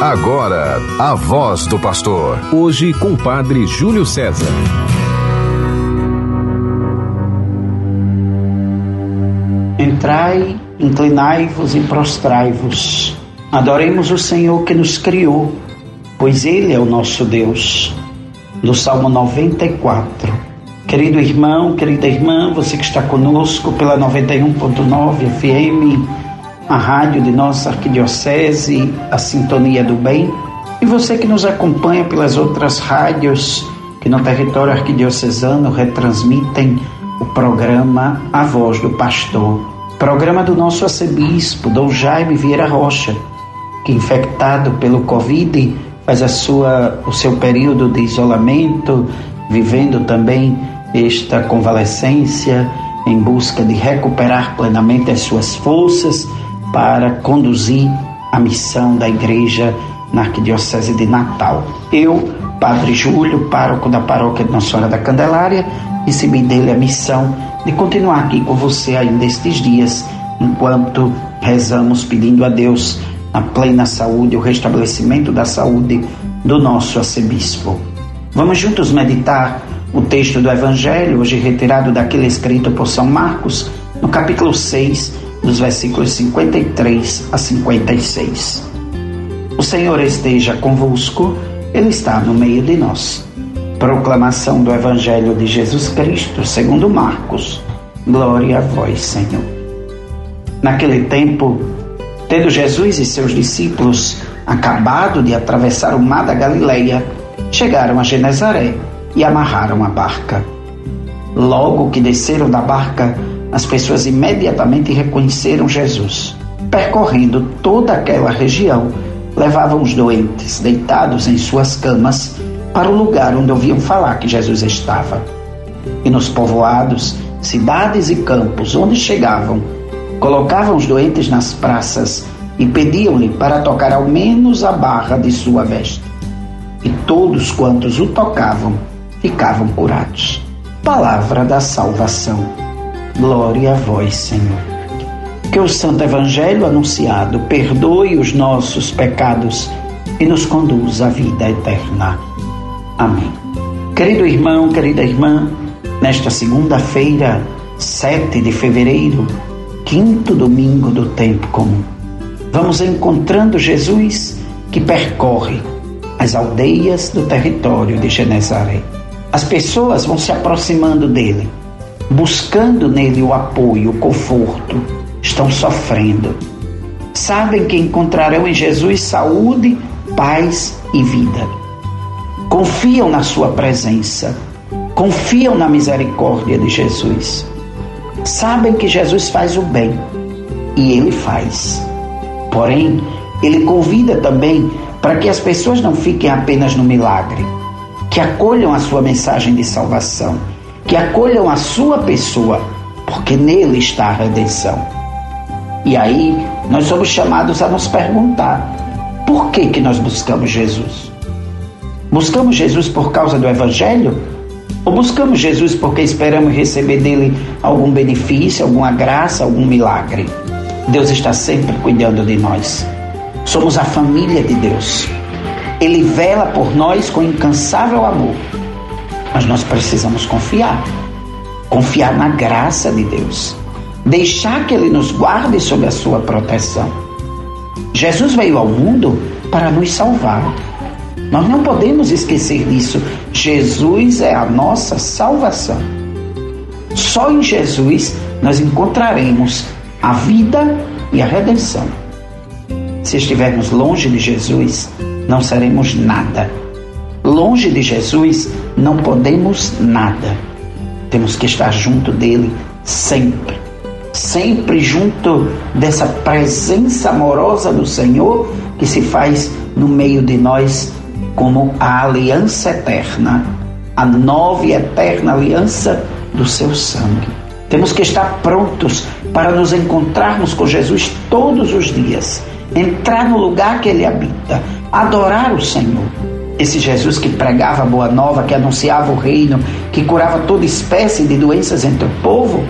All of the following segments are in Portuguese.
Agora, a voz do pastor. Hoje com o padre Júlio César. Entrai, inclinai-vos e prostrai-vos. Adoremos o Senhor que nos criou, pois Ele é o nosso Deus. Do Salmo 94. Querido irmão, querida irmã, você que está conosco pela 91.9 FM, a rádio de nossa arquidiocese, a Sintonia do Bem, e você que nos acompanha pelas outras rádios que no território arquidiocesano retransmitem o programa A Voz do Pastor, programa do nosso arcebispo, Dom Jaime Vieira Rocha, que infectado pelo Covid faz a sua, o seu período de isolamento, vivendo também esta convalescência em busca de recuperar plenamente as suas forças para conduzir a missão da igreja na Arquidiocese de Natal. Eu, Padre Júlio, pároco da paróquia de Nossa Senhora da Candelária, recebi dele a missão de continuar aqui com você ainda estes dias, enquanto rezamos pedindo a Deus a plena saúde, o restabelecimento da saúde do nosso arcebispo. Vamos juntos meditar o texto do Evangelho, hoje retirado daquele escrito por São Marcos, no capítulo 6, dos versículos 53 a 56. O Senhor esteja convosco, Ele está no meio de nós. Proclamação do Evangelho de Jesus Cristo, segundo Marcos. Glória a vós, Senhor. Naquele tempo, tendo Jesus e seus discípulos acabado de atravessar o mar da Galileia, chegaram a Genezaré e amarraram a barca. Logo que desceram da barca, as pessoas imediatamente reconheceram Jesus. Percorrendo toda aquela região, levavam os doentes, deitados em suas camas, para o lugar onde ouviam falar que Jesus estava. E nos povoados, cidades e campos onde chegavam, colocavam os doentes nas praças e pediam-lhe para tocar ao menos a barra de sua veste. E todos quantos o tocavam ficavam curados. Palavra da salvação. Glória a vós, Senhor. Que o Santo Evangelho anunciado perdoe os nossos pecados e nos conduza à vida eterna. Amém. Querido irmão, querida irmã, nesta segunda-feira, 7 de fevereiro, quinto domingo do tempo comum, vamos encontrando Jesus que percorre as aldeias do território de Genezaré. As pessoas vão se aproximando dele buscando nele o apoio, o conforto, estão sofrendo. Sabem que encontrarão em Jesus saúde, paz e vida. Confiam na sua presença, confiam na misericórdia de Jesus. Sabem que Jesus faz o bem e ele faz. Porém, ele convida também para que as pessoas não fiquem apenas no milagre, que acolham a sua mensagem de salvação que acolham a sua pessoa, porque nele está a redenção. E aí nós somos chamados a nos perguntar: por que que nós buscamos Jesus? Buscamos Jesus por causa do evangelho? Ou buscamos Jesus porque esperamos receber dele algum benefício, alguma graça, algum milagre? Deus está sempre cuidando de nós. Somos a família de Deus. Ele vela por nós com incansável amor mas nós precisamos confiar. Confiar na graça de Deus. Deixar que Ele nos guarde sob a sua proteção. Jesus veio ao mundo para nos salvar. Nós não podemos esquecer disso. Jesus é a nossa salvação. Só em Jesus nós encontraremos a vida e a redenção. Se estivermos longe de Jesus, não seremos nada Longe de Jesus, não podemos nada. Temos que estar junto dele sempre. Sempre junto dessa presença amorosa do Senhor que se faz no meio de nós como a aliança eterna, a nova e eterna aliança do seu sangue. Temos que estar prontos para nos encontrarmos com Jesus todos os dias, entrar no lugar que ele habita, adorar o Senhor esse Jesus que pregava a boa nova, que anunciava o reino, que curava toda espécie de doenças entre o povo,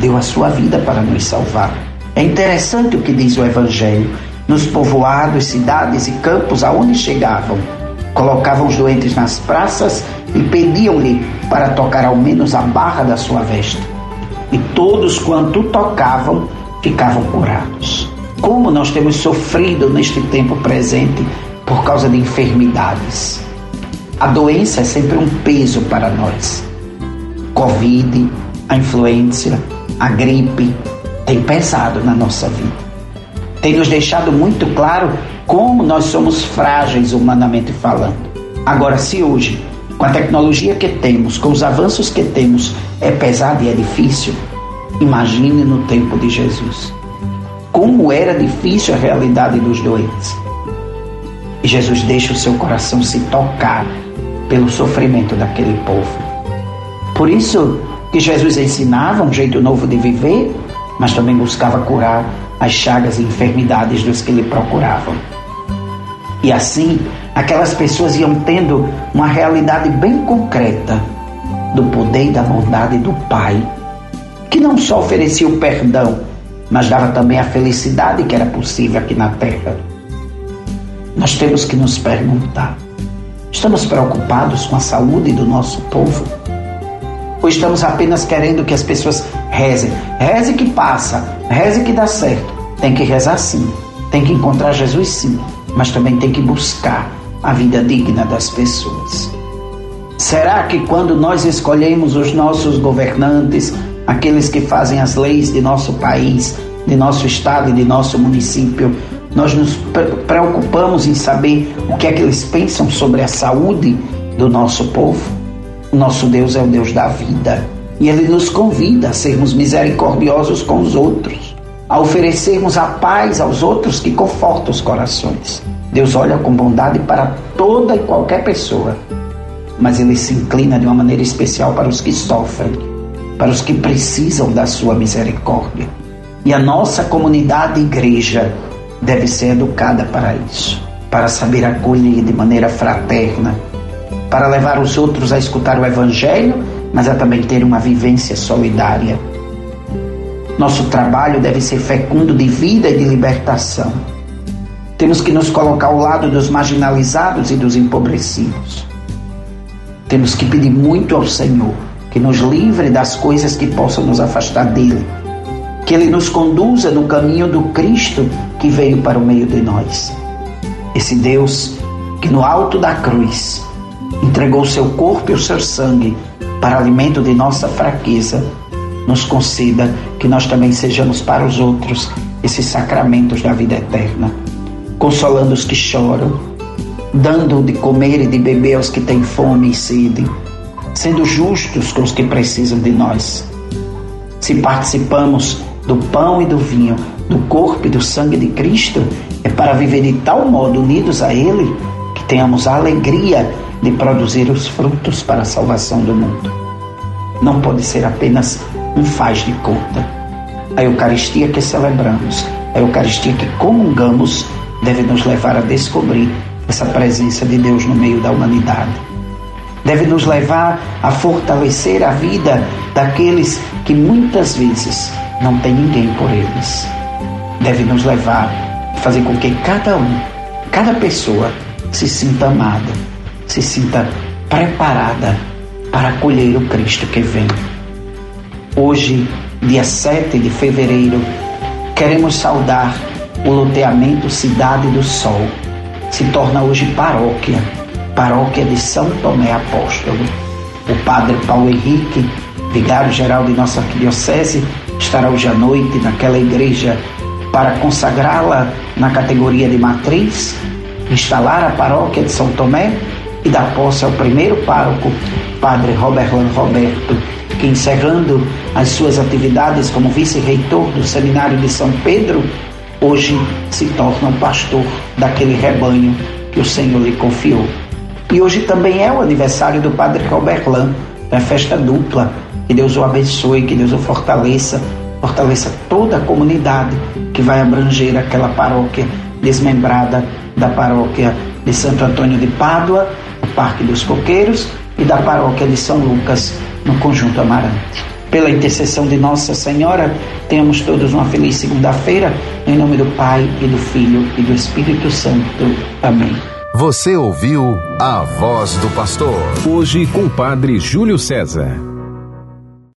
deu a sua vida para nos salvar. É interessante o que diz o Evangelho. nos povoados, cidades e campos aonde chegavam. Colocavam os doentes nas praças e pediam-lhe para tocar ao menos a barra da sua veste. E todos quanto tocavam ficavam curados. Como nós temos sofrido neste tempo presente por causa de enfermidades. A doença é sempre um peso para nós. Covid, a influência, a gripe tem pesado na nossa vida tem nos deixado muito claro como nós somos frágeis humanamente falando. Agora, se hoje, com a tecnologia que temos, com os avanços que temos, é pesado e é difícil, imagine no tempo de Jesus. Como era difícil a realidade dos doentes. Jesus deixa o seu coração se tocar pelo sofrimento daquele povo. Por isso que Jesus ensinava um jeito novo de viver, mas também buscava curar as chagas e enfermidades dos que lhe procuravam. E assim, aquelas pessoas iam tendo uma realidade bem concreta do poder e da bondade do Pai, que não só oferecia o perdão, mas dava também a felicidade que era possível aqui na terra. Nós temos que nos perguntar: estamos preocupados com a saúde do nosso povo? Ou estamos apenas querendo que as pessoas rezem? Reze que passa, reze que dá certo. Tem que rezar sim, tem que encontrar Jesus sim, mas também tem que buscar a vida digna das pessoas. Será que quando nós escolhemos os nossos governantes, aqueles que fazem as leis de nosso país, de nosso estado e de nosso município, nós nos preocupamos em saber o que é que eles pensam sobre a saúde do nosso povo? O nosso Deus é o Deus da vida e ele nos convida a sermos misericordiosos com os outros, a oferecermos a paz aos outros que conforta os corações. Deus olha com bondade para toda e qualquer pessoa, mas ele se inclina de uma maneira especial para os que sofrem, para os que precisam da sua misericórdia. E a nossa comunidade igreja deve ser educada para isso, para saber acolher de maneira fraterna para levar os outros a escutar o Evangelho, mas a também ter uma vivência solidária. Nosso trabalho deve ser fecundo de vida e de libertação. Temos que nos colocar ao lado dos marginalizados e dos empobrecidos. Temos que pedir muito ao Senhor que nos livre das coisas que possam nos afastar dele. Que ele nos conduza no caminho do Cristo que veio para o meio de nós. Esse Deus que no alto da cruz entregou seu corpo e o seu sangue para alimento de nossa fraqueza, nos conceda que nós também sejamos para os outros esses sacramentos da vida eterna, consolando os que choram, dando de comer e de beber aos que têm fome e sede, sendo justos com os que precisam de nós. Se participamos do pão e do vinho, do corpo e do sangue de Cristo, é para viver de tal modo unidos a Ele que tenhamos a alegria de produzir os frutos para a salvação do mundo. Não pode ser apenas um faz de conta. A Eucaristia que celebramos, a Eucaristia que comungamos, deve nos levar a descobrir essa presença de Deus no meio da humanidade. Deve nos levar a fortalecer a vida daqueles que muitas vezes não tem ninguém por eles. Deve nos levar a fazer com que cada um, cada pessoa, se sinta amada se sinta preparada para acolher o Cristo que vem. Hoje, dia 7 de fevereiro, queremos saudar o loteamento Cidade do Sol. Se torna hoje paróquia, paróquia de São Tomé Apóstolo. O padre Paulo Henrique, vigário-geral de nossa arquidiocese, estará hoje à noite naquela igreja para consagrá-la na categoria de matriz, instalar a paróquia de São Tomé e da posse ao primeiro pároco, Padre Roberlan Roberto, que encerrando as suas atividades como vice-reitor do Seminário de São Pedro, hoje se torna um pastor daquele rebanho que o Senhor lhe confiou. E hoje também é o aniversário do Padre Roberlan, é festa dupla. Que Deus o abençoe, que Deus o fortaleça, fortaleça toda a comunidade que vai abranger aquela paróquia desmembrada da paróquia de Santo Antônio de Pádua Parque dos Coqueiros e da Paróquia de São Lucas, no Conjunto Amarante. Pela intercessão de Nossa Senhora, tenhamos todos uma feliz segunda-feira, em nome do Pai e do Filho e do Espírito Santo. Amém. Você ouviu a voz do pastor. Hoje com o Padre Júlio César.